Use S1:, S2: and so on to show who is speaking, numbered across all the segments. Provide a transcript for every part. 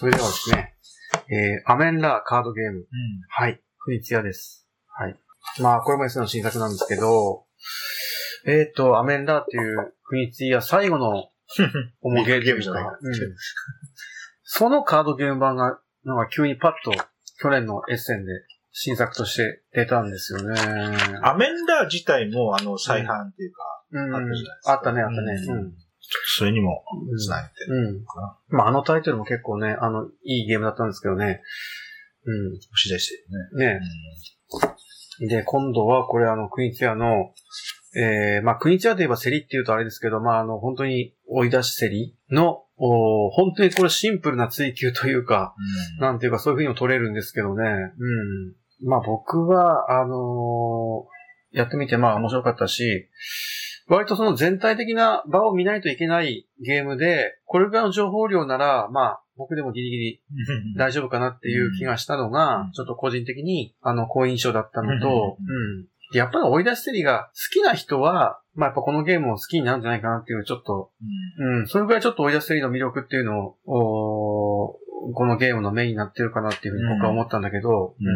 S1: それではですね、えー、アメンラーカードゲーム。
S2: うん。
S1: はい。クイツヤです。はい。まあ、これも S の新作なんですけど、えっ、と、アメンラーっていうクイツヤ最後の おもげ
S2: ゲームじゃない
S1: うんそのカードゲーム版が、なんか急にパッと去年のエッセンで新作として出たんですよね。
S2: アメンダー自体も、あの、再販っていうか、
S1: うん
S2: あったじゃないですか
S1: あったね、あったね。
S2: うん
S1: うん
S2: それにも繋げてる
S1: うん。
S2: かな。
S1: まあ、あのタイトルも結構ね、あの、いいゲームだったんですけどね。う
S2: 押し出してる
S1: ん。ね
S2: ね。
S1: で、今度はこれあの、クイーンツェアの、えー、まあ、クイーンツェアといえば競りって言うとあれですけど、まあ、あの、本当に追い出し競りの、お本当にこれシンプルな追求というか、
S2: うん
S1: なんていうかそういうふうにも取れるんですけどね。うん。まあ僕は、あのーやってみてまあ面白かったし、割とその全体的な場を見ないといけないゲームで、これぐらいの情報量なら、まあ僕でもギリギリ大丈夫かなっていう気がしたのが、
S2: うん。
S1: ちょっと個人的に、あの、好印象だったのと、
S2: うん。
S1: やっぱり追い出し競りが好きな人は、まあやっぱこのゲームを好きになるんじゃないかなっていう、ちょっと、うん、それぐらいちょっと追い出し競りの魅力っていうのを、おーこのゲームのメインになってるかなっていうふうに僕は思ったんだけど、
S2: うん。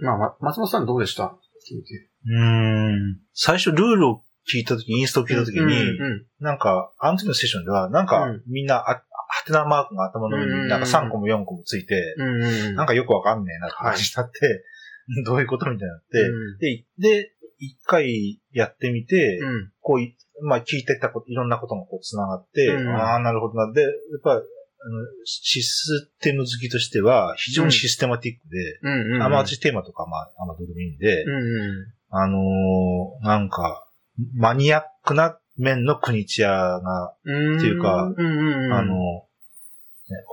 S2: うん。
S1: まあ、ま、松本さんどうでした？聞いて。
S2: うん。最初ルールを聞いたとき、インストを聞いたときに、
S1: うん
S2: なんか、あの時のセッションでは、なんか
S1: うん、
S2: みんな、あ、はてなマークが頭の上
S1: うん
S2: になんか3個も4個もついて、
S1: うんうん。
S2: なんかよくわかんねえなって感じになって、どういうことみたいになって、
S1: うん
S2: で、で、一回やってみて、
S1: うん。
S2: こうい、まあ聞いてたこと、いろんなことがこう繋がって、
S1: うん
S2: ああ、なるほどな。で、やっぱ、あの、システム好きとしては、非常にシステマティックで、
S1: うんうん。
S2: あんま私テーマとか、まあ、あんまどうでもいいんで、
S1: うんう
S2: あのーなんか、マニアックな面の国チアが、
S1: ん。
S2: っていうか
S1: うんうんうん。
S2: あの、ね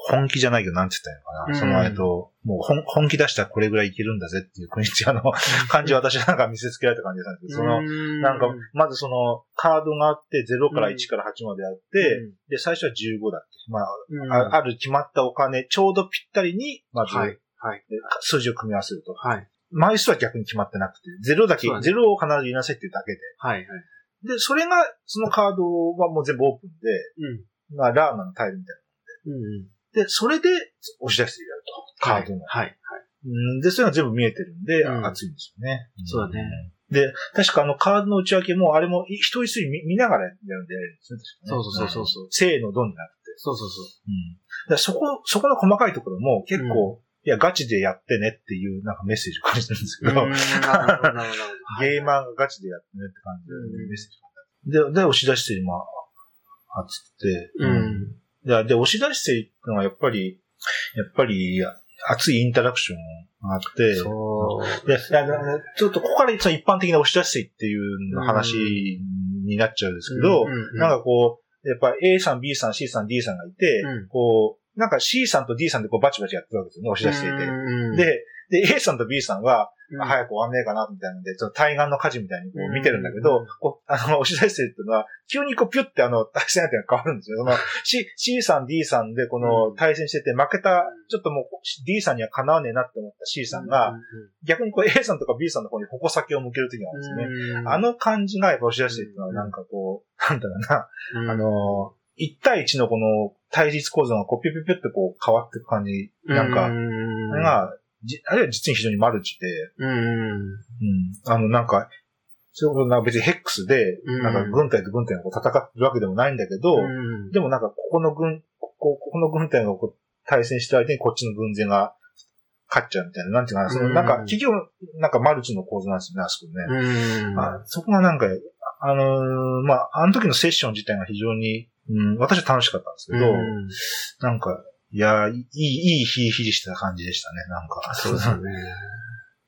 S2: 本気じゃないけど、なんて言ったらいいのかな。
S1: うん
S2: その、えっと、もう本本気出したらこれぐらいいけるんだぜっていう国チアの感じを私なんか見せつけられた感じだったんですけど、その、なんか、まずその、カードがあって、0から1から8まであって、で、最初は15だっけ。まあ、
S1: うん、
S2: あある決まったお金、ちょうどぴったりに、まず、
S1: はい。はい。
S2: で数字を組み合わせると。
S1: はい。
S2: 枚数は逆に決まってなくて、0だけ、
S1: そうだね
S2: 0を必ず言いなさいっていうだけで。
S1: はい。はい。
S2: で、それが、そのカードはもう全部オープンで、まあ、ラーナのタイルみたい
S1: うん。うん。
S2: な。で、それで押し出してやると。カードの。
S1: はい。はい。
S2: うんで、それが全部見えてるんで、
S1: うん
S2: 熱いんですよね。
S1: そうだね
S2: うん。で、確かあのカードの内訳も、あれも一人一人見見ながらやるんでやるんですね。確かね
S1: そうそうそうそう。
S2: せーの、ドンじゃなくて。
S1: そうそうそ
S2: うん。だからそこ、そこの細かいところも結構、いや、ガチでやってねっていうなんかメッセージを感じてるんです
S1: う。
S2: けど、ゲーマーがガチでやってねって感じ
S1: うん
S2: でメッセージを感じてで、で、押し出して今、あつって、
S1: うん。
S2: で、で押し出していくのはやっぱり、やっぱり、熱いインタラクションがあって、
S1: そう。
S2: で、いやちょっとここから一般的な押し出してっていう話になっちゃうんですけど、
S1: うんうんうん
S2: なんかこう、やっぱ A さん、B さん、C さん、D さんがいて、
S1: うん
S2: こう、なんか C さんと D さんでこうバチバチやってるわけですよね、押し出していて。
S1: うん、
S2: で、で、A さんと B さんは、
S1: うん、
S2: 早く終わんねえかな、みたいなんで、ちょっと対岸の火事みたいにこ
S1: う
S2: 見てるんだけど、こう、あの、押し出してるっていうのは、急にこうピュってあの、対戦相手が変わるんですよ。その、C、C さん、D さんでこの
S1: うん。
S2: 対戦してて、負けた、ちょっともう D さんにはかなわねえなって思った C さんが、逆にこう A さんとか B さんの方に矛先を向けるときがあるんですね。
S1: うん、
S2: あの感じがやっぱ押し出してるっていうのはなんかこう、なんだろうな、
S1: うん、
S2: あの、1対1のこの対立構造がこうピュピュピュってこう変わっていく感じ、なんか、
S1: うん、
S2: が、じあるいは実に非常にマルチで、
S1: うん、
S2: うん。あの、なんか、そういうなんか別にヘックスで、
S1: うん。
S2: なんか軍隊と軍隊がこう戦ってるわけでもないんだけど、
S1: うん、
S2: でもなんかここの軍、ここここの軍隊がこう対戦してる相手にこっちの軍勢が勝っちゃうみたいな、なんていうかな、そのなんか
S1: うん
S2: 企業、なんかマルチの構図なんですよね、あそこね。
S1: うん、
S2: あそこがなんか、あのーまあ、あの時のセッション自体が非常に、うん、私は楽しかったんですけど、
S1: うん
S2: なんか、いや、いい、いい、ヒリヒリした感じでしたね、なんか。
S1: そうですよね。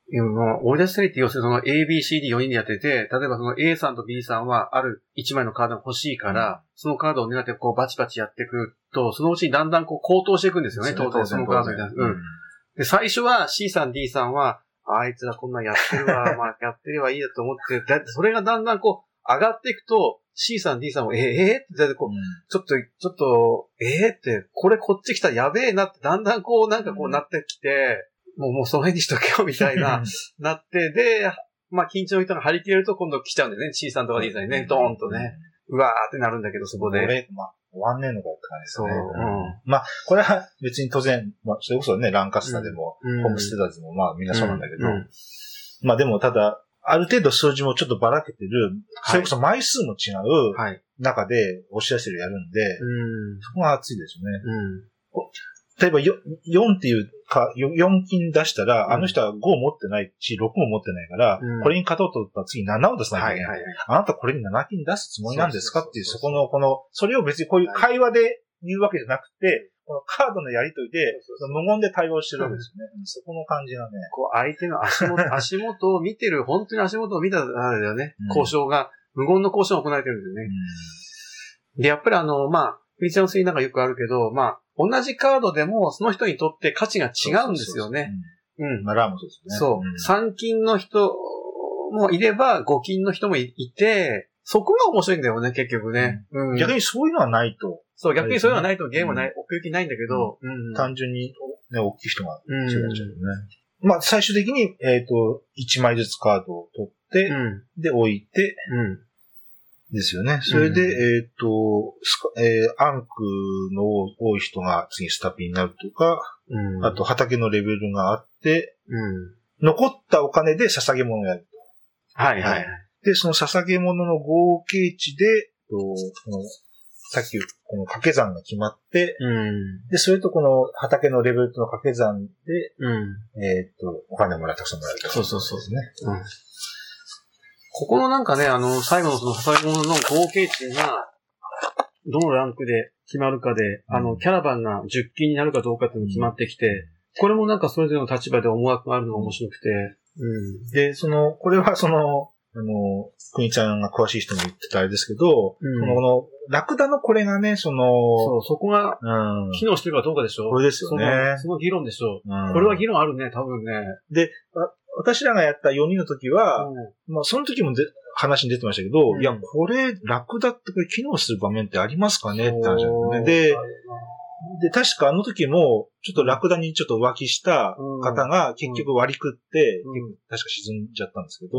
S1: 今、追い出したりって要するにその A, B, C, D4 人でやってて、例えばその A さんと B さんはある1枚のカードが欲しいから、そのカードを狙ってこうバチバチやっていくと、そのうちにだんだんこう高騰していくんですよね、当然そのカードに。うん。で、最初は C さん、D さんは、あいつらこんなんやってるわ、まあやってればいいやと思って、だそれがだんだんこう上がっていくと、C さん、D さんも、えー、えーってこう、ちょっと、ちょっと、えーって、これこっち来たらやべえなって、だんだんこう、なんかこうなってきて、もう、もうその辺にしとけよ、みたいな、なって、で、まあ、緊張の人が張り切れると今度来ちゃうんだよね。C さんとか D さんにね、ドーンとね。。うわーってなるんだけど、そこで。
S2: 俺、まあ、終わんねえのかって感じですね。
S1: そううん
S2: まあ、これは別に当然、まあ、それこそね、ランカスタでも、
S1: うん
S2: ホームステダーズもまあみんなそうなんだけど、
S1: うん
S2: まあでもただ、ある程度数字もちょっっとばらけてる、
S1: はい
S2: それこそ枚数も違う
S1: はい。
S2: 中で押し出してるやるんで、
S1: うん。
S2: そこが熱いですよね。
S1: うん。
S2: 例えばよ4っていうか、4金出したら、
S1: うん
S2: あの人は5持ってないし、6も持ってないから、
S1: うん
S2: これに勝とうと思ったら次7を出さなきゃけない。
S1: はいいはいはい。
S2: あなたこれに7金出すつもりなんですかっていう、
S1: そ
S2: この、この、それを別にこういう会話で言うわけじゃなくて、カードのやりとりで、無言で対応してるわけですよね。そこの感じがね。
S1: こう、相手の足元、足元を見てる、本当に足元を見たあれだよね
S2: うん。
S1: 交渉が、無言の交渉が行われてるんですよね。で、やっぱりあの、まあ、フィーチャーのスイなんかよくあるけど、まあ、同じカードでも、その人にとって価値が違うんですよね。
S2: うん。
S1: うん。
S2: まあ、ラーもそうですね。
S1: そう。
S2: ん
S1: 三金の人もいれば、五金の人もいいて、そこが面白いんだよね、結局ね。うん。
S2: 逆にそういうのはないと、
S1: そう、逆にそういうのがないとゲームはない、奥行きないんだけど、うん。
S2: 単純に、ね、大きい人が
S1: うん。
S2: 違っちゃうよね。まあ、最終的に、えっ、と、1枚ずつカードを取って、
S1: うん。
S2: で、置いて、
S1: うん。
S2: ですよね。それで、
S1: うん
S2: えっ、と、えーアンクの多い人が次スタピになるとか、
S1: うん。
S2: あと畑のレベルがあって、
S1: うん。
S2: 残ったお金で捧げ物をやると。
S1: はいはいはい。
S2: で、その捧げ物の合計値で、とこのさっき、この掛け算が決まって、
S1: うん。
S2: で、それとこの畑のレベルとの掛け算で、
S1: うん。
S2: えっ、と、お金をもらう、たくさんもらえると。
S1: そうそうそう
S2: ですね。
S1: うん。ここのなんかね、あの、最後のその捧げ物の合計値が、どのランクで決まるかで、あの、キャラバンが10金になるかどうかっていうのが決まってきて、これもなんかそれぞれの立場で思惑があるのが面白くて、うん。
S2: で、その、これはその、あの、国ちゃんが詳しい人も言ってたあれですけど、
S1: うん。
S2: この、ラクダのこれがね、その、
S1: そう、そこが
S2: うん。
S1: 機能してるかどうかでしょ
S2: これですよね。
S1: そのその議論でしょ
S2: う。ん。
S1: これは議論あるね、多分ね。
S2: 私らがやった4人の時は、
S1: うん。
S2: まあ、その時もで話に出てましたけど、
S1: うん。
S2: いや、これ、ラクダってこれ機能する場面ってありますかねって話なんですよね。で、で、確かあの時も、ちょっとラクダにちょっと浮気した方が結局割り食って、
S1: うん。
S2: 確か沈んじゃったんですけど、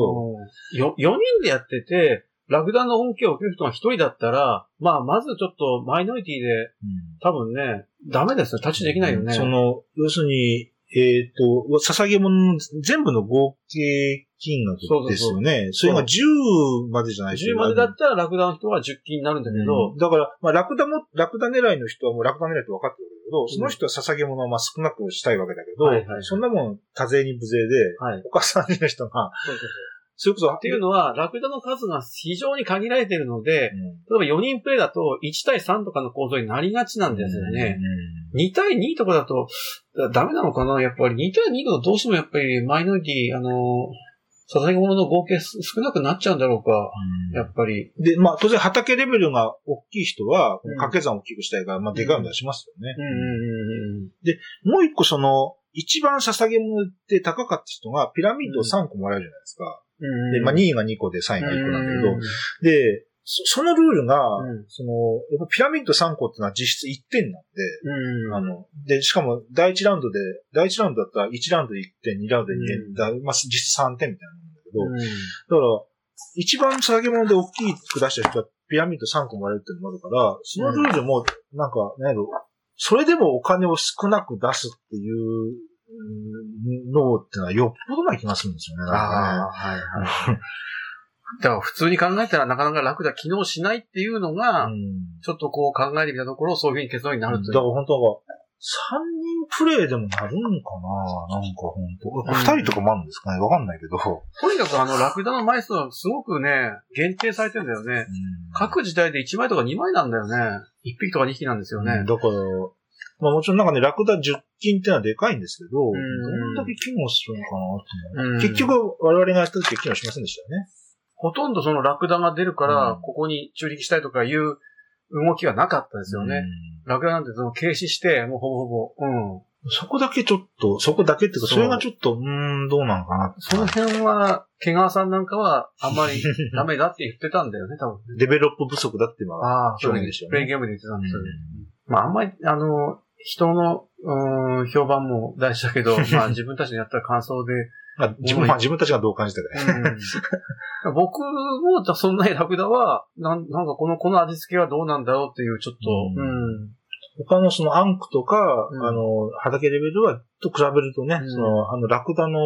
S1: よ、4人でやってて、ラクダの恩恵を受ける人が1人だったら、まあ、まずちょっとマイノリティで、多分ね、ダメですね。タッチできないよね。
S2: その、要するに、えっ、と、捧げ物の全部の合計金額ですよね。それが10までじゃないです
S1: 10までだったらラクダの人は10金になるんだけど、
S2: だから、まあ、ラクダも、ラクダ狙いの人はもうラクダ狙いって分かってるけど、その人は捧げ物をまあ少なくしたいわけだけど、
S1: はいはいはい。
S2: そんなもん多税に無税で、
S1: はい。
S2: 他3人の人が、
S1: そうそうそう
S2: それこそ、
S1: っていうのは、ラクダの数が非常に限られているので、
S2: うん、
S1: 例えば4人プレイだと1対3とかの構造になりがちなんですよね。
S2: うん。
S1: 2対2とかだと、だダメなのかな？やっぱり2対2だとどうしてもやっぱりマイノリティ、あの、捧げ物の合計す少なくなっちゃうんだろうか。やっぱり。
S2: で、まあ、当然畑レベルが大きい人は、
S1: うん
S2: 掛け算を大きくしたいから、まあ、でかいの出しますよね。
S1: うんうんうん
S2: もう一個その、一番捧げ物って高かった人が、ピラミッドを3個もらえるじゃないですか。
S1: うん。
S2: で、まあ、2位が2個で3位が1個なんだけど、で、そそのルールが、
S1: うん
S2: その、やっぱピラミッド3個ってのは実質1点なんで、
S1: うん。
S2: あの、で、しかも第1ラウンドで、第1ラウンドだったら1ラウンドで1点、2ラウンドで2
S1: うん
S2: 点、だまあ、実質3点みたいなもんだけど、
S1: うん
S2: だから、一番捧げ物で大きく出した人はピラミッド3個もらえるっていうのもあるから、そのルールも、なんか、なんやろ、それでもお金を少なく出すっていううってのはよっぽどな気がするんですよね。
S1: ああ、はいはい。だから普通に考えたらなかなか楽だ、機能しないっていうのが、ちょっとこう考えてみたところ、そういうふうに結論になるという。
S2: だから本当は、三人プレイでもなるんかななんか本当二人とかもあるんですかねわかんないけど。
S1: とにかくあの、ラクダの枚数はすごくね、限定されてるんだよね。各時代で1枚とか2枚なんだよね。1匹とか2匹なんですよね。
S2: だから、まあもちろんなんかね、ラクダ10金ってのはでかいんですけど、ど
S1: ん
S2: んだけ機能するのかなっていうのは
S1: うん
S2: 結局我々がやった時は機能しませんでしたよね。
S1: ほとんどそのラクダが出るから、
S2: うん
S1: ここに中力したいとかいう動きはなかったですよね。ラクダなんてその軽視して、もうほぼほぼ、うん。
S2: うんそこだけちょっと、そこだけっていうか、
S1: そ
S2: れがちょっと、うーん、どうなのかな
S1: その辺は、毛川さんなんかは、あんまり ダメだって言ってたんだよね、多分。
S2: デベロップ不足だっていうのは。
S1: ああ、
S2: 表現でしたよね
S1: プレイゲームで言ってたんですよね。まあ、あんまり、あの、人の、うーん、評判も大事だけど、まあ自分たちのやった感想で、
S2: まあ、自分、まあ自分たちがどう感じたか。
S1: うん、僕も、そんなにラクダは、なんなんかこの、この味付けはどうなんだろうっていう、ちょっと、
S2: う
S1: うん。
S2: 他のそのアンクとか、
S1: うん。
S2: あの、畑レベルは、と比べるとね、
S1: うん。
S2: その、あの、ラクダの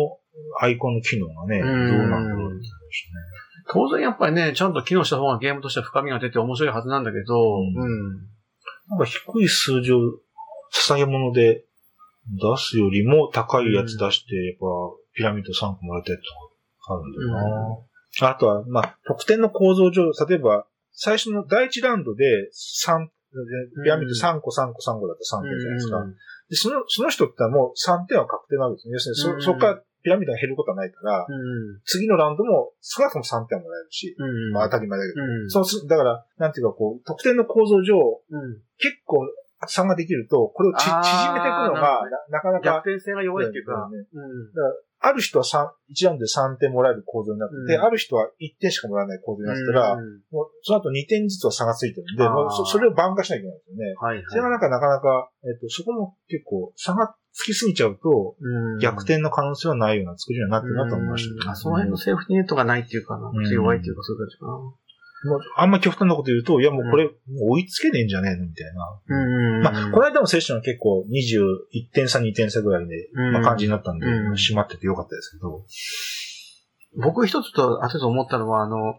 S2: アイコンの機能がね、
S1: うん。
S2: どうなんだろうって
S1: 当然やっぱりね、ちゃんと機能した方がゲームとしては深みが出て面白いはずなんだけど、
S2: うん。
S1: うん。
S2: なんか低い数字を捧げ物で出すよりも高いやつ出して、やっぱピラミッド3個もらいたいとかあるんだよな。あとは、まあ、得点の構造上、例えば、最初の第一ラウンドで3、ピラミッド3個3個3個だと3点じゃないですか。
S1: うん
S2: で、その、その人ってもう3点は確定なわけですね。要するにそ、
S1: うん
S2: そこからピラミッドが減ることはないから、
S1: うん。
S2: 次のラウンドも少なくとも3点もらえるし、
S1: うん。
S2: まあ当たり前だけど。
S1: うん。
S2: そうす、だから、なんていうかこう、得点の構造上、
S1: うん。
S2: 結構差ができると、これを縮めていくのがななかなか、
S1: 逆転性が弱いっていうか、
S2: ね
S1: うん。
S2: ある人は3、1ラウンドで3点もらえる構造になってて、
S1: うん。
S2: ある人は1点しかもらえない構造になってたら、
S1: うん
S2: もうその後2点ずつは差がついてるんで、もうそそれを挽回しなきゃいけないんですよね。
S1: はいはい。
S2: それがなんかなかなか、えっと、そこも結構差がつきすぎちゃうと、
S1: うん。
S2: 逆転の可能性はないような作りにはなってるなと思いましたけど、
S1: うん。あその辺のセーフティーネットがないっていうか弱いっていうか、そういう感じかな。
S2: もうあんま極端なこと言うと、いやもうこれ、追いつけねえんじゃねえのみたいな。
S1: うん
S2: まあ、この間のセッションは結構21点差、2点差ぐらいで、
S1: うん
S2: まあ、感じになったんで、
S1: うん
S2: 閉まっててよかったですけど。
S1: 僕一つと、後で思ったのは、あの、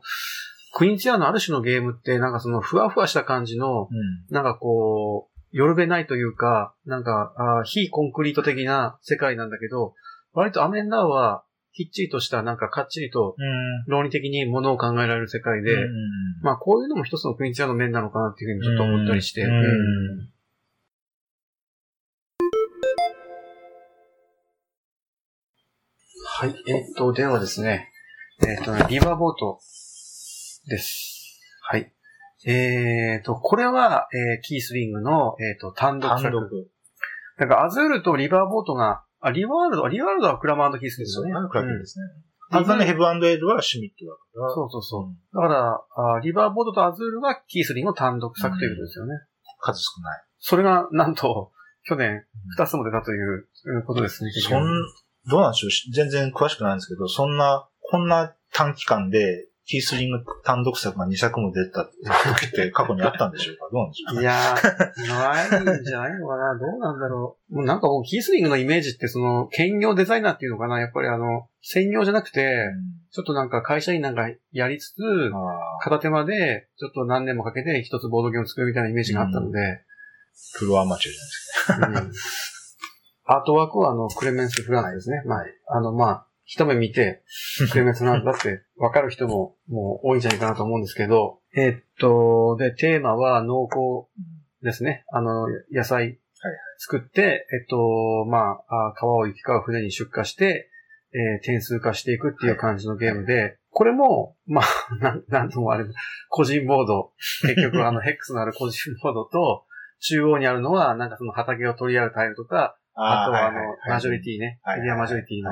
S1: クイーンチアのある種のゲームって、なんかその、ふわふわした感じの、
S2: うん。
S1: なんかこう、よるべないというか、なんか、あー非コンクリート的な世界なんだけど、割とアメンダーは、きっちりとした、なんかかっちりと、
S2: うん。
S1: 論理的にものを考えられる世界で、
S2: うん
S1: まあこういうのも一つのクイーンチアの面なのかなっていうふうにちょっと思ったりして。はい。えっと、ではですね。えっとね、リバーボートです。はい。えっと、これは、えーキースリングの、えっと、単独作。
S2: 単独。
S1: なんか、アズールとリバーボートが、あ、リワールド、リワールドはクラマーキースですよね。
S2: クラッケンですね。
S1: うん
S2: アンヘブエルはシュミットだから。
S1: そうそうそう。
S2: うん
S1: だからあ、リバーボードとアズールがキースリングの単独作ということですよね。
S2: 数少ない。
S1: それが、なんと、去年、二つも出たといううんことですね。
S2: そん、どうなんでしょう全然詳しくないんですけど、そんな、こんな短期間で、キースリング単独作が2作も出た時って過去にあったんでしょうか？どうなんでしょうか？
S1: いやー、ないんじゃないのかな？どうなんだろう。もうなんかこう、キースリングのイメージって、その、兼業デザイナーっていうのかな？やっぱりあの、専業じゃなくて、ちょっとなんか会社員なんかやりつつ、片手間で、ちょっと何年もかけて一つボードゲームを作るみたいなイメージがあったので、
S2: プロアマチュアじゃないです
S1: うん。アートワークはあの、クレメンス・フランスですね。まあ、あの、まあ、一目見て、クレメンスなんだって分かる人ももう多いんじゃないかなと思うんですけど、えっと、で、テーマは濃厚ですね。あの、野菜作って、えっと、まあ、あ川を行き交う船に出荷して、えー点数化していくっていう感じのゲームで、これも、まあ、なん、なんともあれ、個人ボード、結局あの、ヘックスのある個人ボードと、中央にあるのは、なんかその畑を取り合うタイルとか、あとはあの、マジョリティね。エリアマジョリティの。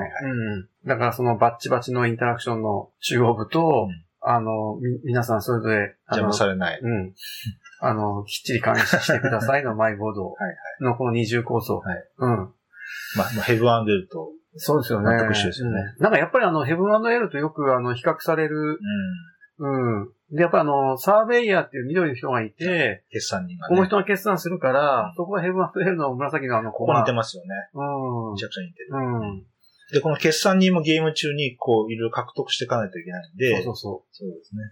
S1: だからそのバッチバチのインタラクションの中央部と、
S2: うん
S1: あの、み、皆さんそれぞれ、あ
S2: 邪
S1: の
S2: 魔されない。
S1: うん。あの、きっちり監視してくださいのマイボード
S2: はい
S1: のこの二重構造。
S2: はい
S1: うん。
S2: まあ、まあヘブアンデルと、
S1: そうですよね。
S2: 全く一緒ですよね
S1: うんなんかやっぱりあの、ヘブンエルとよくあの、比較される、うん。で、やっぱりあの、サーベイヤーっていう緑の人がいて、
S2: 決算人がね。
S1: この人が決算するから、そこはヘブンエルの紫のあの子が
S2: ここ似て、ますよね。
S1: うん
S2: めちゃくちゃ似てる。
S1: うん。
S2: で、この決算人もゲーム中に、こう、いろいろ獲得していかないといけないんで、
S1: そうそうそう。
S2: そうですね。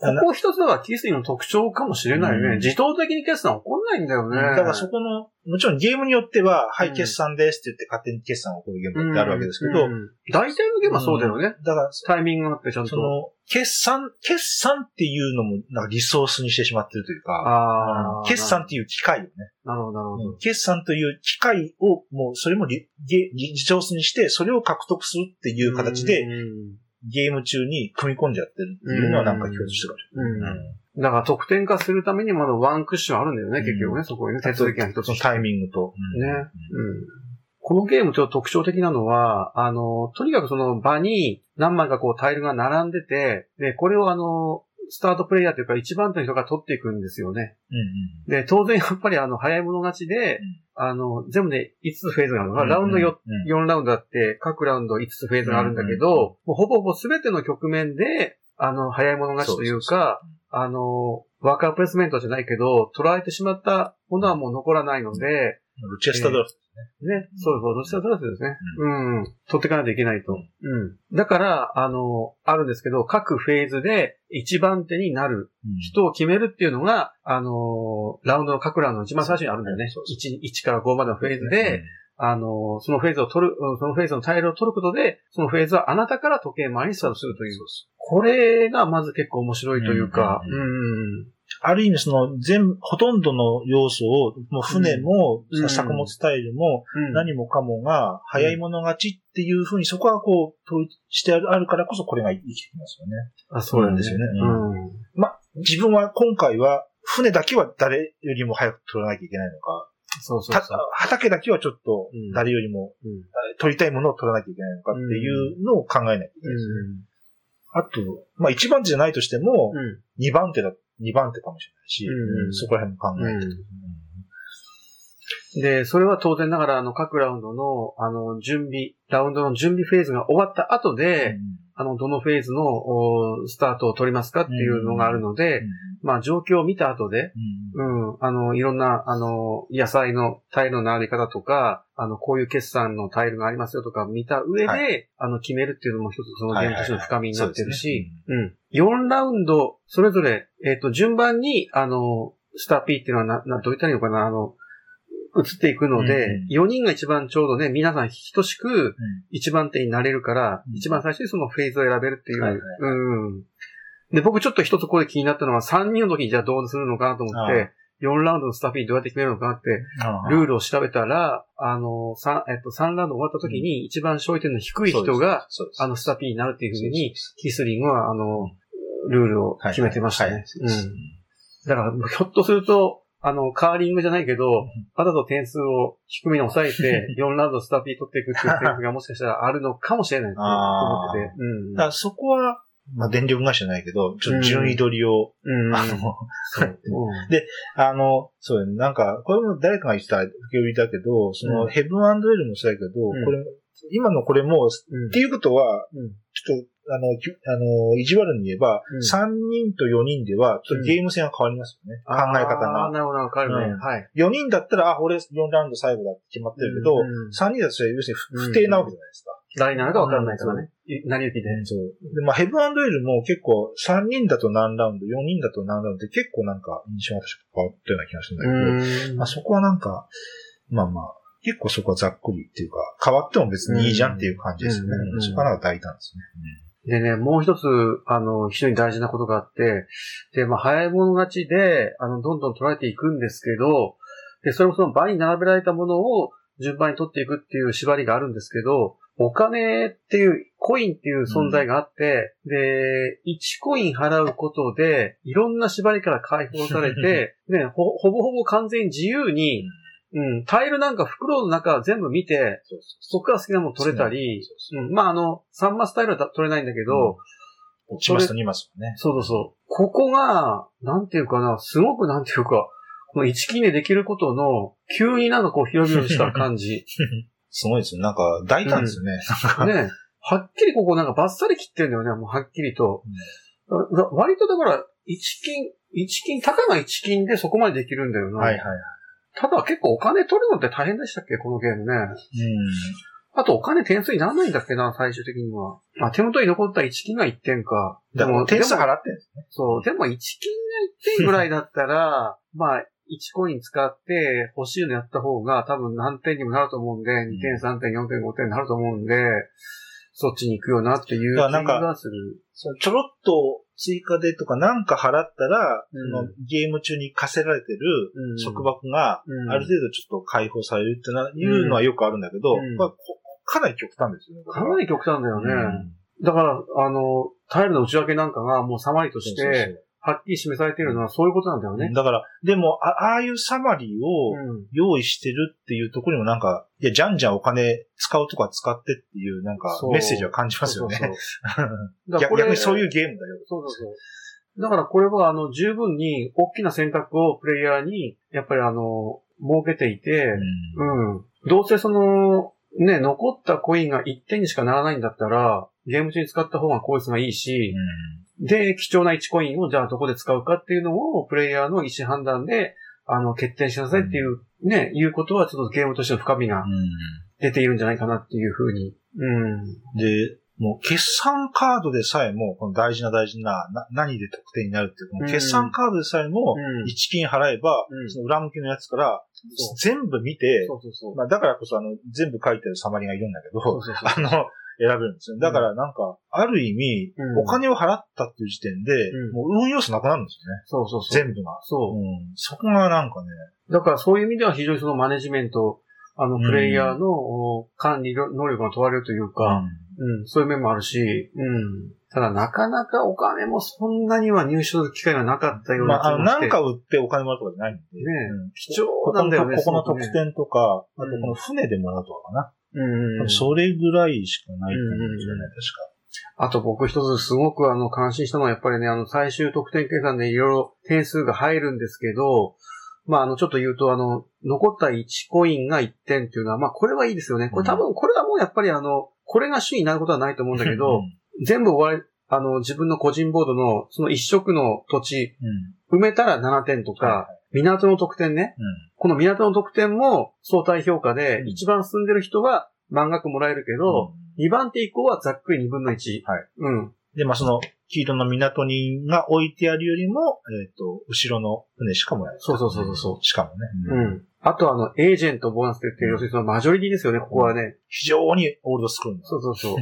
S1: ここ一つはキースリングの特徴かもしれないね。
S2: うん
S1: 自動的に決算起こんないんだよね。
S2: だからそこの、もちろんゲームによっては、はい、
S1: うん
S2: 決算ですって言って勝手に決算が起こるゲームってあるわけですけど、
S1: うんうん大体のゲームはそうだよね。
S2: だから、
S1: タイミングがあってちゃんと。
S2: その、決算、決算っていうのも、なんかリソースにしてしまってるというか。決算っていう機械をね、
S1: なるほど、なるほど。
S2: 決算という機械を、もうそれもリゲリソースにして、それを獲得するっていう形で、
S1: うん
S2: ゲーム中に組み込んじゃってるっていうのはなんか共通してるかもしれない。
S1: うんだから得点化するためにまだワンクッションあるんだよね、
S2: うん
S1: 結局ね、そこにね、手続きが一つ
S2: そのタイミングと。
S1: ね。うん。このゲームちょっと特徴的なのは、あの、とにかくその場に何枚かこうタイルが並んでて、で、これをあの、スタートプレイヤーというか一番手の人が取っていくんですよね。
S2: うん
S1: で、当然やっぱりあの、早い者勝ちで、
S2: うん。
S1: あの、全部で5つフェーズがあるの。か
S2: うん。
S1: な、ラウンド 4,
S2: うん。
S1: 4ラウンドあって、各ラウンド5つフェーズがあるんだけど、もうほぼほぼ全ての局面で、あの、早い者勝ちというか、あの、ワーカープレスメントじゃないけど、捉えてしまったものはもう残らないので、
S2: ルチェスタドラフト。
S1: ね、そうそう、どちらとですね。うん、取っていかないといけないと。うん。だから、あの、あるんですけど、各フェーズで一番手になる人を決めるっていうのが、あの、ラウンドの各ラウンドの一番最初にあるんだよね。
S2: そうそ
S1: 1, 1から5までのフェーズで、、あの、そのフェーズを取る、うんそのフェーズのタイルを取ることで、そのフェーズはあなたから時計回りにスタートするという。これがまず結構面白いというか、
S2: うん
S1: うん。
S2: ある意味その全、ほとんどの要素を、もう船も、
S1: うん
S2: 作物スタイルも、
S1: うん
S2: 何もかもが、早い者勝ちっていうふうにそこはこう、統一してあるあるからこそこれが生きてきますよね。
S1: あ、そうなんですよね。
S2: そうなん
S1: うん。
S2: まあ、自分は今回は、船だけは誰よりも早く取らなきゃいけないのか、た
S1: そうそうそう。
S2: 畑だけはちょっと
S1: うん
S2: 誰よりも
S1: うん
S2: 取りたいものを取らなきゃいけないのかっていうのを考えなきゃいけないですね。あと、まあ一番手じゃないとしても、
S1: うん。
S2: 二番手だ、二番手かもしれないし、
S1: うん。
S2: うんそこら辺も考えて、
S1: う。んで、それは当然ながら、あの、各ラウンドの、あの、準備、ラウンドの準備フェーズが終わった後で、あの、どのフェーズのおスタートを取りますかっていうのがあるので、まあ、状況を見た後で、うん、あの、いろんな、あの、野菜のタイルの並び方とか、あの、こういう決算のタイルがありますよとか見た上で、
S2: は
S1: あの、決めるっていうのも一つそのゲームとしての深みになってるし、
S2: はい
S1: うん。4ラウンド、それぞれ、えっ、と、順番に、あの、スター P っていうのはな、な、どう言ったらいいのかな、あの、移っていくので、
S2: うん
S1: 4人が一番ちょうどね、皆さん等しく一番手になれるから、
S2: うん。
S1: 一番最初にそのフェーズを選べるっていう。
S2: はいはい
S1: うん。で、僕ちょっと一つここで気になったのは、3人の時にじゃあどうするのかなと思って、4ラウンドのスター P どうやって決めるのかなって、ルールを調べたら、あの、3、えっと、3ラウンド終わった時に一番勝利点の低い人が、あの、スター P になるっていうふうに、
S2: そ
S1: キスリングは、あの、ルールを決めてましたね。だから、ひょっとすると、あの、カーリングじゃないけど、わざと点数を低めに抑えて、4ラウンドスターピー取っていくっていう点数がもしかしたらあるのかもしれないと思ってて。うん。
S2: だからそこは、まあ、電力会社じゃないけど、ちょっと順位取りを、
S1: うん。
S2: あの、
S1: そう。うん
S2: あの、そうだね、なんか、これも誰かが言ってた受け売りだけど、その、
S1: うん。
S2: ヘブンエルもそうだけど、
S1: うん。
S2: これ、今のこれも、
S1: うん。
S2: っていうことは、
S1: うん。
S2: ちょっと、あの、きあの、意地悪に言えば、
S1: うん
S2: 3人と4人では、ちょっとゲーム性が変わりますよね。考え方が。
S1: なるほど、わかるね。
S2: うん
S1: はい。
S2: 4人だったら、あ、俺4ラウンド最後だって決まってるけど、
S1: うん
S2: 3人だとしたら要するに不不定なわけじゃないですか。
S1: 誰になるかわからないからね。い成り行きで。
S2: そう。で、まあ、ヘブンエルも結構、3人だと何ラウンド、4人だと何ラウンドって結構なんか印象が変わったような気がするんだけど、
S1: うん
S2: まあ、そこはなんか、まあまあ、結構そこはざっくりっていうか、変わっても別にいいじゃんっていう感じですよね。
S1: うんうん
S2: そこか大胆ですね。
S1: でね、もう一つ、あの、非常に大事なことがあって、で、まあ、早い者勝ちで、あの、どんどん取られていくんですけど、で、それもその倍に並べられたものを順番に取っていくっていう縛りがあるんですけど、お金っていう、コインっていう存在があって、で、1コイン払うことで、いろんな縛りから解放されて、ね、ほ、ほぼほぼ完全に自由に、うん、タイルなんか袋の中全部見て、
S2: そう
S1: そこから好きなもの取れたり、うん、まあ、あの、3マスタイルは取れないんだけど、
S2: うん落ちますと2マスね。
S1: そうそうそう。ここが、なんていうかな、すごくなんていうか、この1金でできることの、急になんかこう広々した感じ。
S2: すごいですね。なんか大胆ですよね。
S1: ね。はっきりここなんかバッサリ切ってるんだよね、もうはっきりと。わ割とだから、1金、1金、たかが1金でそこまでできるんだよな。
S2: はいはい。
S1: ただ結構お金取るのって大変でしたっけ？このゲームね。
S2: うん。
S1: あとお金点数にならないんだっけな、最終的には。あ、手元に残った1金が1点か。
S2: だから点数
S1: でも
S2: 払ってるんですね。
S1: そう、でも1金が1点ぐらいだったら、まあ、1コイン使って欲しいのやった方が多分何点にもなると思うんで、2点、3点、4点、5点になると思うんで、そっちに行くよなっていう気がする。
S2: ちょろっと追加でとかなんか払ったら、
S1: うん。
S2: そのゲーム中に課せられてる
S1: うん。
S2: 束縛が
S1: うん。
S2: ある程度ちょっと解放されるってな、いうのはよくあるんだけど、
S1: うん。
S2: まあこかなり極端ですよね。
S1: かなり極端だよね。
S2: うん。
S1: だから、あの、タイルの内訳なんかがもうサマリーとして、はっきり示されているのはそういうことなんだよね。
S2: だから、でもあ、ああいうサマリーを
S1: うん。
S2: 用意してるっていうところにもなんか、いや、じゃんじゃんお金使うとか使ってっていうなんかメッセージは感じますよね。
S1: そうそう
S2: 逆 逆にそういうゲームだよ。
S1: そうそうそう。だからこれは、あの、十分に大きな選択をプレイヤーに、やっぱりあの、設けていて、
S2: うん
S1: うん。どうせその、ね、残ったコインが1点にしかならないんだったら、ゲーム中に使った方が効率がいいし、で、貴重な1コインをじゃあどこで使うかっていうのを、プレイヤーの意思判断で、あの、決定しなさいっていう、ね、いうことはちょっとゲームとしての深みが
S2: うん
S1: 出ているんじゃないかなっていうふうに。うん。
S2: で、もう決算カードでさえも、この大事な大事な、な何で得点になるっていう、この決算カードでさえも、
S1: うん
S2: 1金払えば、
S1: うん
S2: その裏向きのやつから全部見て、
S1: そうそうそう。
S2: まあだからこそあの、全部書いてるサマリがいるんだけど、
S1: そうそうそう
S2: あの、選べるんですよ。だからなんか、ある意味、
S1: うん
S2: お金を払ったっていう時点で、
S1: うん
S2: もう運要素なくなるんですよね。
S1: そうそうそう。
S2: 全部が。
S1: そう。
S2: うん。そこがなんかね、
S1: だからそういう意味では非常にそのマネジメント、あの、
S2: うん
S1: プレイヤーのお管理能力が問われるというか、うん、そういう面もあるし、うん。ただなかなかお金もそんなには入手する機会がなかったような気がして。
S2: なんか売ってお金もらうとかじゃないんで。
S1: ね
S2: うん
S1: 貴重なんだよね。
S2: ここの特典とか、あと
S1: うん
S2: この船でもらうとかかな。
S1: うんうん。
S2: それぐらいしかないと思うんですよね、
S1: うん
S2: 確
S1: あと僕一つすごくあの感心したのはやっぱりね、あの最終得点計算でいろいろ点数が入るんですけど、まああのちょっと言うとあの、残った1コインが1点っていうのは、まあこれはいいですよね。これ多分、これはもうやっぱりあの、これが主になることはないと思うんだ
S2: か。
S1: けど、全部終わり、あの自分の個人ボードのその一色の土地、
S2: うん。
S1: 埋めたら7点とか、
S2: はい
S1: 港の得点ね。
S2: うん。
S1: この港の得点も相対評価で、
S2: うん
S1: 一番進んでる人は満額もらえるけど、2番手以降はざっくり2分の1。
S2: はい。
S1: うん。
S2: で、まあ、その、黄色の港にが置いてあるよりも、えっ、と、後ろの船しかもらえる。
S1: そうそうそうそう
S2: しかもね。
S1: うん。あとあの、エージェントボーナスって言ってる、要するにそのマジョリティですよね、ここはね。
S2: 非常にオールドスクールな
S1: そうそうそう。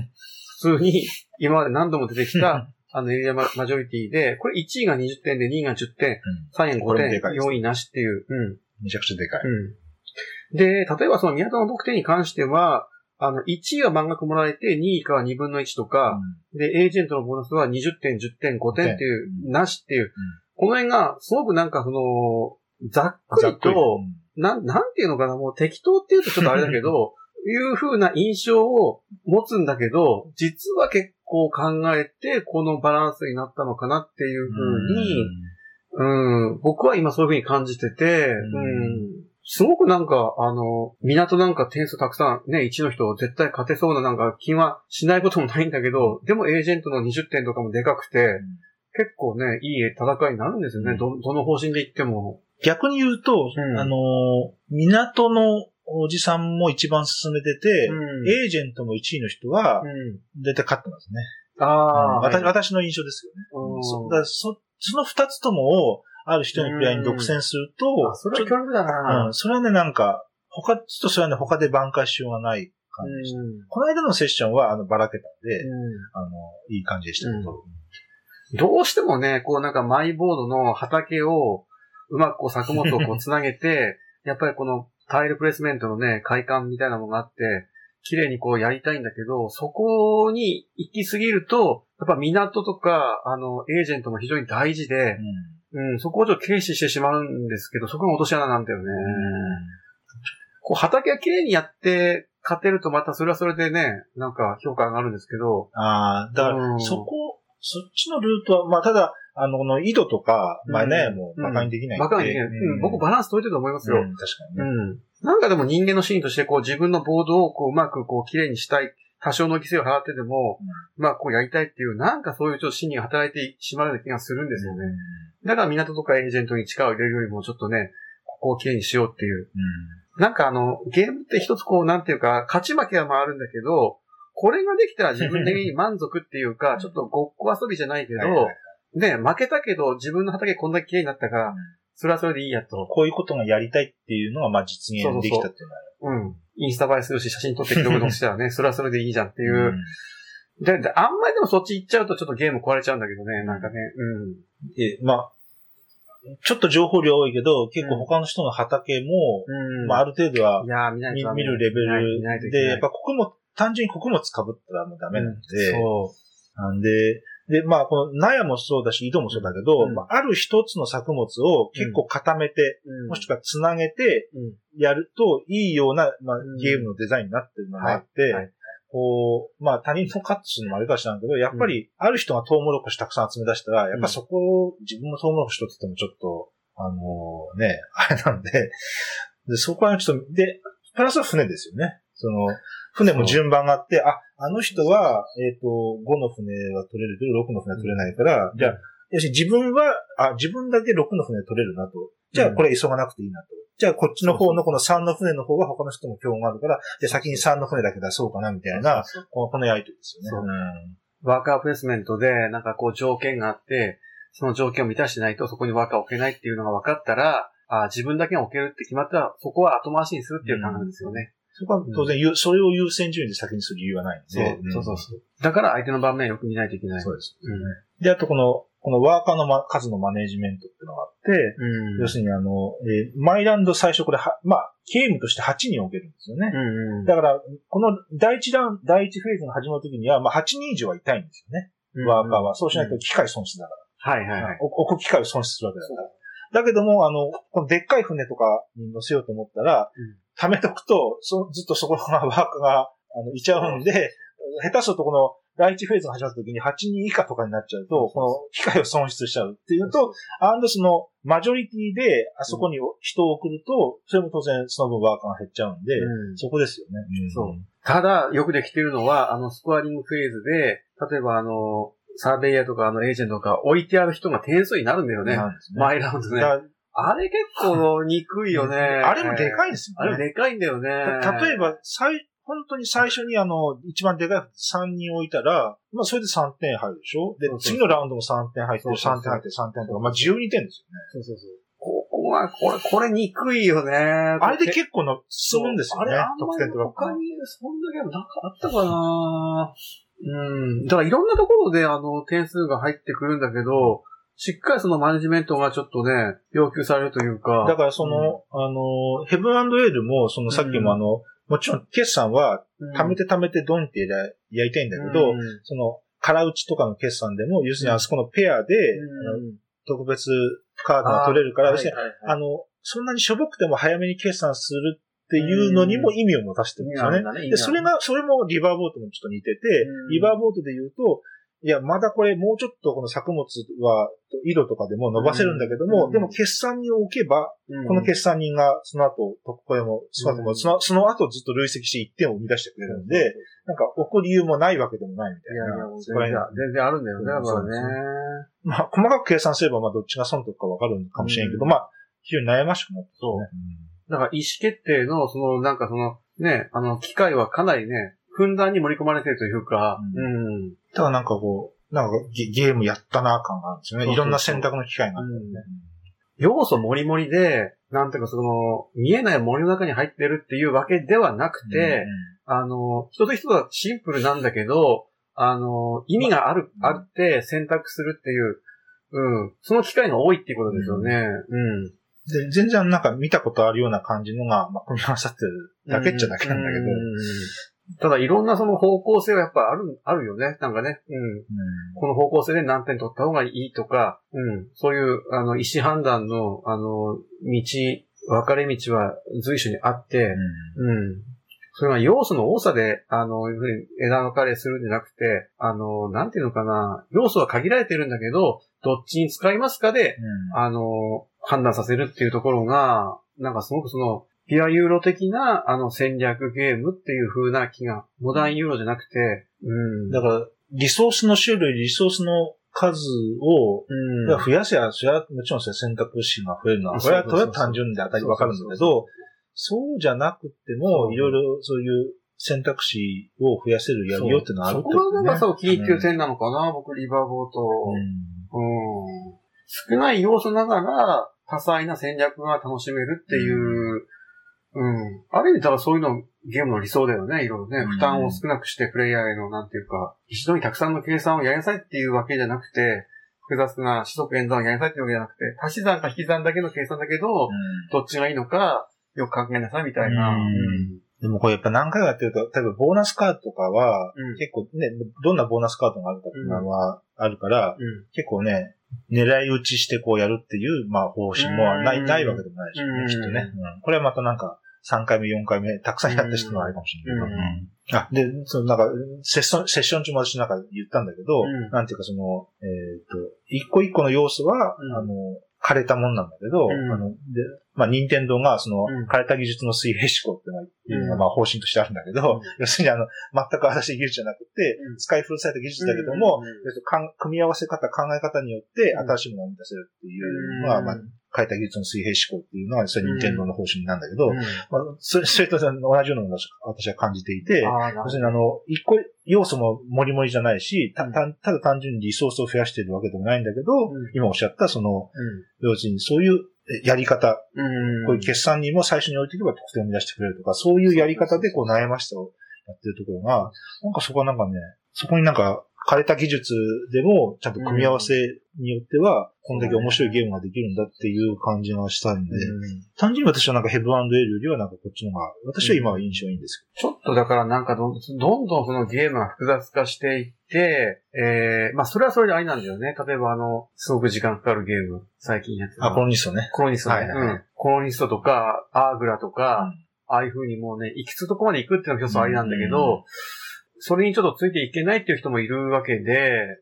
S1: 普通に、今まで何度も出てきた、あの、エリアママジョリティで、これ1位が20点で2位が10点、
S2: うん。
S1: 3位が5
S2: これもで
S1: 点、
S2: ね。
S1: 4位なしっていう。うん。
S2: めちゃくちゃでかい。
S1: うん。で、例えばその港の得点に関しては、あの、1位は満額もらえて、2位から2分の1とか、で、エージェントのボーナスは20点、10点、5点っていう、
S2: う
S1: なしっていう、この辺が、すごくなんかその、ざっくりと、なん、なんていうのかな、もう適当っていうとちょっとあれだけど、いう風な印象を持つんだけど、実は結構考えて、このバランスになったのかなっていう風に、うん、僕は今そういう風に感じてて、うん、すごくなんか、あの、港なんか点数たくさん、ね、1の人絶対勝てそうななんか気はしないこともないんだけど、でもエージェントの20点とかもでかくて、結構ね、いい戦いになるんですよね。
S2: うん。
S1: ど、どの方針で言っても。
S2: 逆に言うと、
S1: うん。
S2: あのー、港のおじさんも一番進めてて、
S1: うん
S2: エージェントも1位の人は、
S1: うん。
S2: 大体勝ってますね。
S1: ああ、
S2: 私
S1: はい
S2: 私の印象ですよね。
S1: うん
S2: そだそその二つともを、ある人のプレイに独占すると、
S1: あ、それは
S2: ちょ
S1: 強力だ
S2: う
S1: な。
S2: ん、それはね、なんか、他、ちょっとそれはね、他で挽回しようがない感じでした。
S1: うん
S2: この間のセッションは、あの、ばらけたんで、
S1: う
S2: あの、いい感じでしたけど。
S1: んどうしてもね、こうなんかマイボードの畑をうまくこう作物をこう つなげて、やっぱりこのタイルプレイスメントのね、快感みたいなものがあって、綺麗にこうやりたいんだけど、そこに行き過ぎると、やっぱ港とか、あの、エージェントも非常に大事で、うん、そこをちょっと軽視してしまうんですけど、そこが落とし穴なんだよね。こう畑が綺麗にやって勝てるとまたそれはそれでね、なんか評価が上がるんですけど、
S2: ああ、だか
S1: うん。
S2: ら、そこ、そっちのルートは、まあ、ただ、あの、この井戸とか、まあね、
S1: うん
S2: もう、馬鹿にできないんで。
S1: バカにできない。うん、僕バランス取れてると思いますよ。
S2: うん確かに
S1: う
S2: ね。
S1: ん。なんかでも人間の心理として、こう自分のボードをこううまくこう綺麗にしたい、多少の犠牲を払ってでも、まあこうやりたいっていう、なんかそういうちょっと心理が働いてしまうような気がするんですよね。だから港とかエージェントに力を入れるよりもちょっとね、ここを綺麗にしようっていう。なんかあの、ゲームって一つこう、なんていうか、勝ち負けはまああるんだけど、これができたら自分的に満足っていうか、ちょっとごっこ遊びじゃないけど、
S2: はいはいはい
S1: ね、負けたけど自分の畑こんだけ綺麗になったから、それはそれでいいやと。
S2: こういうことがやりたいっていうのが、まあ、実現できたっていうのは
S1: うん。インスタ映えするし、写真撮って記録としたらね、それはそれでいいじゃんっていう。
S2: うん
S1: で、であんまりでもそっち行っちゃうとちょっとゲーム壊れちゃうんだけどね、なんかね。
S2: で、まあ、ちょっと情報量多いけど、結構他の人の畑も、
S1: うん。うん。
S2: まあ、ある程度はい
S1: やー見ない
S2: 見るレベルで、やっぱ穀物、単純に穀物被ったらもうダメなんで、
S1: そ
S2: なんで、で、まあ、この納屋もそうだし、井戸もそうだけど、
S1: うん
S2: まあ、ある一つの作物を結構固めて、
S1: う。うん。
S2: もしくはつなげて
S1: うん。
S2: やるといいような、まあ
S1: ん、
S2: ゲームのデザインになってるのがあって、
S1: はいはい。
S2: こう、まあ他人のカットするのもあれかもしれないけど、やっぱりある人がトウモロコシたくさん集め出したら、やっぱそこを自分のトウモロコシ取っててもちょっと、あのね、あれなんで、で、そこはちょっと、で、プラスは船ですよね。その、船も順番があって、あ、あの人は、えっ、と、5の船は取れるけど、6の船は取れないから、じゃあ、要するに自分は、あ、自分だけ6の船取れるなと。じゃあこれ急がなくていいなと。じゃあこっちの方のこの3の船の方は他の人も興があるから、じゃあ先に3の船だけ出そうかなみたいな、このこのやりとりですよね。
S1: ワーカープレイスメントで、なんかこう条件があって、その条件を満たしてないとそこにワーカーを置けないっていうのが分かったら、あ自分だけが置けるって決まったら、そこは後回しにするっていう考えですよね。
S2: そこは当然、ゆそれを優先順位で先にする理由はないんで。
S1: そうそうそう。だから相手の盤面をよく見ないといけない。
S2: そうです。
S1: うん。
S2: で、あとこの、このワーカーの、ま、数のマネージメントっていうのがあって、
S1: うん。
S2: 要するにあの、えーマイランド最初これは、まあ、ゲームとして8人置けるんですよね。
S1: うんうん。
S2: だから、この第一ラウン第一フェーズが始まるときには、まあ、8人以上はいたいんですよね。ワーカーは。そうしないと機械損失だから。
S1: はいはいはい。
S2: お置く機械を損失するわけだから。だけども、あの、このでっかい船とかに乗せようと思ったら、
S1: うん。
S2: 貯めとくと、そずっとそこがワーカーが、あの、いちゃうんで、下手するとこの第一フェーズが始まった時に8人以下とかになっちゃうと、この機械を損失しちゃうっていうと、アンドその、マジョリティであそこに人を送ると、それも当然その分ワーカーが減っちゃうんで、
S1: うん。
S2: そこですよね。
S1: そうただ、よくできてるのは、あの、スコアリングフェーズで、例えばあの、サーベイヤーとかあの、エージェントとか置いてある人が点数になるんだよね。
S2: ね。
S1: マイラウンドね。あれ結構憎いよね。
S2: あれもでかいですよね。
S1: あれでかいんだよね。
S2: た例えば、最、本当に最初にあの、一番でかい3人置いたら、まあそれで3点入るでしょ？で次のラウンドも3点入って、
S1: そうそうそう
S2: 3点入って、3点とか、まあ12点です
S1: そうそうそう。ここは、これ、これ憎いよね。
S2: よね。あれで
S1: 構
S2: 結構の進むんですよね
S1: あれ、
S2: 得点とか。
S1: 他に、そんなゲームなんかあったかなうん。だからいろんなところで、あの、点数が入ってくるんだけど、しっかりそのマネジメントがちょっとね、要求されるというか。
S2: だからその、あの、ヘブンエールも、そのさっきもあの、もちろん決算は、
S1: うん、
S2: 貯めて貯めてドンってやりたいんだけど、
S1: うん。
S2: その、空打ちとかの決算でも、要するにあそこのペアで、特別カードが取れるから、要するに
S1: はいはいはい。
S2: あの、そんなにしょぼくても早めに決算するっていうのにも意味を持たせてるんですよね。で、それ、が、それもリバーボートもちょっと似てて
S1: うん、
S2: リバーボートで言うと、いや、まだこれもうちょっとこの作物は、色とかでも伸ばせるんだけども、
S1: うん。
S2: でも決算人を置けば、
S1: うん。
S2: この決算人がその後、これも、その後も、
S1: うん。
S2: その、その後ずっと累積して1点を生み出してくれるんで、なんか置く理由もないわけでもないみたいな。
S1: いや全然あるんだよね、だからね。
S2: まあ、細かく計算すれば、まあ、どっちが損得かわかるかもしれんけど、
S1: うん。
S2: まあ、非常に悩ましくなって
S1: そう。
S2: ね。
S1: だから意思決定の、その、なんかその、ね、あの、機械はかなりね、ふんだんに盛り込まれてるというか、
S2: う
S1: うん。
S2: ただなんかこう、なんかゲゲームやったな感があるんですよね。いろんな選択の機会があってね。
S1: 要素もりもりで、なんていうかその、見えない森の中に入ってるっていうわけではなくて、あの、人と人はシンプルなんだけど、あの、意味がある、
S2: ま
S1: あって選択するっていう、うん。その機会が多いっていうことですよね。うん。
S2: で、全然なんか見たことあるような感じのが、まあ、組み合わさってるだけっちゃだけなんだけど。
S1: うんただいろんなその方向性はやっぱある、あるよね。なんかね。うん。
S2: うん
S1: この方向性で何点取った方がいいとか、うん。そういう、あの、意思判断の、あの、道、分かれ道は随所にあって、うん。それが要素の多さで、あの、いうふうに枝分かれするんじゃなくて、あの、なんていうのかな、要素は限られてるんだけど、どっちに使いますかで、
S2: うん
S1: あの、判断させるっていうところが、なんかすごくその、ピュアユーロ的な、あの、戦略ゲームっていう風な気が、モダンユーロじゃなくて、うん。
S2: だから、リソースの種類、リソースの数を、
S1: うん。
S2: 増やせば、それはもちろん選択肢が増えるのは、これは、
S1: そうそうそう
S2: これは単純で当たりわかるんだけ
S1: そ
S2: ど、そうじゃなくて
S1: そ
S2: も、
S1: う
S2: いろいろそういう選択肢を増やせるやりようっていうのはある
S1: そ
S2: ってこね
S1: ことがなんかそう、気に入ってる点なのかな、僕、リバーボート。うん。少ない要素ながら、多彩な戦略が楽しめるっていう、うん。ある意味、だからそういうの、ゲームの理想だよね、いろいろね。
S2: うん
S1: 負担を少なくして、プレイヤーへの、なんていうか、一度にたくさんの計算をやりなさいっていうわけじゃなくて、複雑な四則演算をやりなさいっていうわけじゃなくて、足し算か引き算だけの計算だけど、どっちがいいのか、よく考えなさいみたいな。
S2: うんでもこれやっぱ何回かやってると、例えばボーナスカードとかは、
S1: うん。
S2: 結構ね、どんなボーナスカードがあるかっていうのはあるから、
S1: うん。
S2: 結構ね、狙い撃ちしてこうやるっていう、まあ方針もない、
S1: うん。
S2: ないわけでもないしね、
S1: うん。
S2: きっとね、うん。これはまたなんか、3回目、4回目、たくさんやった人もあるかもしれないけど。うんあ、で、そのなんか、セッション、セッション中も私なんか言ったんだけど、
S1: うん。
S2: なんていうかその、えっ、と、一個一個の要素は、
S1: うん。
S2: あの、枯れたもんなんだけど、
S1: うん。
S2: あの、で、まあ、任天堂がその
S1: うん、
S2: 枯れた技術の水平思考っていうのがまあ、方針としてあるんだけど、
S1: うん。
S2: 要するにあの、全く新しい技術じゃなくて、
S1: うん。
S2: 使い古された技術だけども、組み合わせ方、考え方によって
S1: うん
S2: 新しいものを生み出せるっていうのが、まあ、変えた技術の水平思考っていうのは、それ任天堂の方針なんだけど、
S1: うん。
S2: まあ、それ、それと同じようなのを私は感じていて、要するにあの、一個要素ももりもりじゃないし、た
S1: うん。
S2: たただ単純にリソースを増やしているわけでもないんだけど、
S1: うん。
S2: 今おっしゃったその、
S1: うん。
S2: 要するにそういうえやり方、
S1: うん。
S2: こういう決算にも最初に置いていけば得点を生み出してくれるとか、そういうやり方でこう悩ましさをやってるところが、なんかそこはなんかね、そこになんか枯れた技術でもちゃんと組み合わせによっては、こんだけ面白いゲームができるんだっていう感じがしたんで、
S1: うん
S2: 単純に私はなんかヘブエルよりはなんかこっちの方が、私は今は印象いいんです
S1: ちょっとだからなんかどんどんどんそのゲームが複雑化していって、えー、まあそれはそれでありなんだよね。例えばあの、すごく時間かかるゲーム、最近やって
S2: けど。あ、コロニストね。
S1: コロニストね、
S2: はいはいはい
S1: うん。コロニストとか、アーグラとか、ああいう風にもうね、行き着くとこまで行くっていうのが一つありなんだけど、
S2: うん
S1: それにちょっとついていけないっていう人もいるわけで、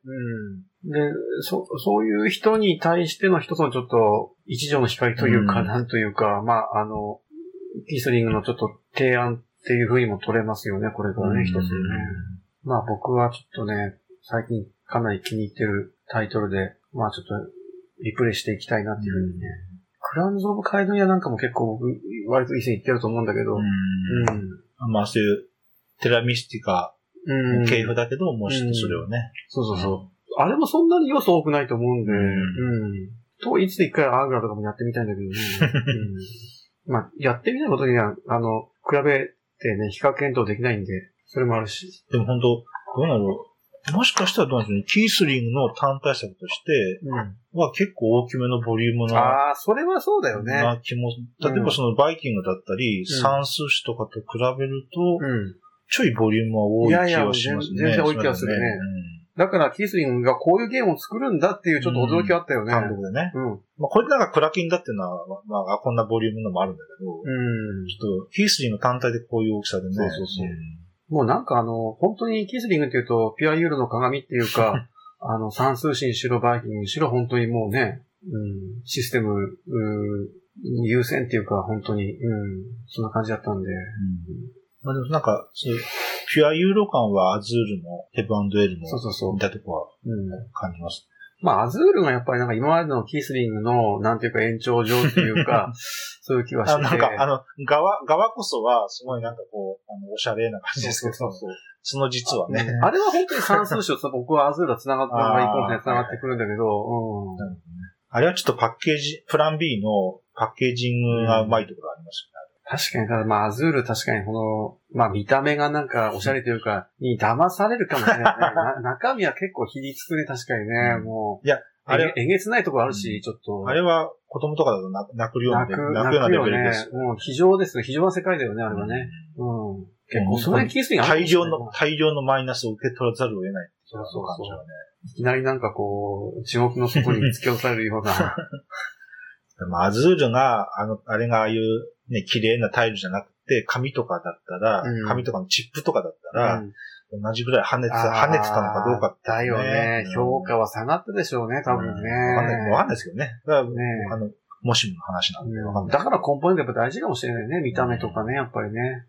S1: うん。で、そ、そういう人に対しての一つのちょっと、一条の光というか、
S2: うん
S1: なんというか、まあ、あの、キースリングのちょっと提案っていう風にも取れますよね、これからね、一つね。まあ僕はちょっとね、最近かなり気に入ってるタイトルで、まあちょっとリプレイしていきたいなっていうふうにね。クラウンズ・オブ・カイドニアなんかも結構僕、割と以前言ってると思うんだけど、
S2: う
S1: うん。
S2: ん。まあそういう、テラミスティカ
S1: うん。
S2: 系譜だけど、もうちょっとそれをね。
S1: そうそうそう。あれもそんなに要素多くないと思うんで、
S2: う
S1: うん。と、いつで一回アーグラとかもやってみたいんだけどね。うん、まあ、やってみないことには、あの、比べてね、比較検討できないんで、それもあるし。
S2: でも本当どうなのもしかしたらどうなんでしょうね。キースリングの単体作として
S1: うん。
S2: は結構大きめのボリュームな、
S1: ああ、それはそうだよね。
S2: な気も、例えばそのバイキングだったり、サンスーシとかと比べると、
S1: うん。
S2: ちょいボリュームは多い気
S1: いやいや
S2: はしますね。
S1: 全然多い気がするねだから、キースリングがこういうゲームを作るんだっていうちょっと驚きはあったよ
S2: うん
S1: ね。
S2: 単独でね。
S1: うん。
S2: まあ、これなんかクラキンだっていうのは、まあ、こんなボリュームのもあるんだけど、
S1: うん。
S2: ちょっと、キースリング単体でこういう大きさでね。
S1: そうそうそうんもうなんかあの、本当にキースリングっていうと、ピュアユーロの鏡っていうか、あの、サンスーシにしろバイキングにしろ本当にもうね、うん、システム、うん、優先っていうか、本当に、うん、そんな感じだったんで。
S2: うんまあでもなんか、そういうピュアユーロ感はアズールもヘブエルも
S1: そうそうそう
S2: 似たとこは
S1: うん。
S2: 感じます。
S1: まあ、アズールがやっぱりなんか今までのキースリングの、なんていうか延長上っていうか、そういう気はして。
S2: なんか、あの、側、側こそは、すごいなんかこう、あの、おしゃれな感じですけど、
S1: そうそうそう
S2: その実はね。
S1: あれは本当に算数詞と僕はアズールが繋がって、
S2: あー
S1: まあ、一本線繋がってくるんだけど、うん。
S2: あれはちょっとパッケージ、プラン B のパッケージングがうまいところあります
S1: 確かに、ただまあ、アズール確かにこの、まあ見た目がなんかおしゃれというか、に騙されるかもしれないね。な中身は結構ひりつくね、確かにね。もう、
S2: いやあれ
S1: えげえげつないとこあるし、
S2: うん
S1: ちょっと。
S2: あれは子供とかだと泣泣くような
S1: 泣く、泣
S2: 泣くようなレベルです。。
S1: もう非常ですね。非常な世界だよね、あれはね。うん。結構、その気する
S2: 大量の、大量のマイナスを受け取らざるを得ない。
S1: そうそうそう
S2: ね。
S1: いきなりなんかこう、地獄の底に突き落とされるような。
S2: でもアズールが、あの、あれがああいうね、綺麗なタイルじゃなくて、紙とかだったら、
S1: うん
S2: 紙とかのチップとかだったら、
S1: うん
S2: 同じぐらい跳ねてた、跳ねてたのかどうかって、
S1: だよね。
S2: うん
S1: 評価は下がったでしょうね、多分ね。
S2: わかんない、わかんないですけどね。だから
S1: ね
S2: あの、もしもの話なんで。
S1: だからコンポーネントやっぱ大事かもしれないね。見た目とかね、やっぱりね。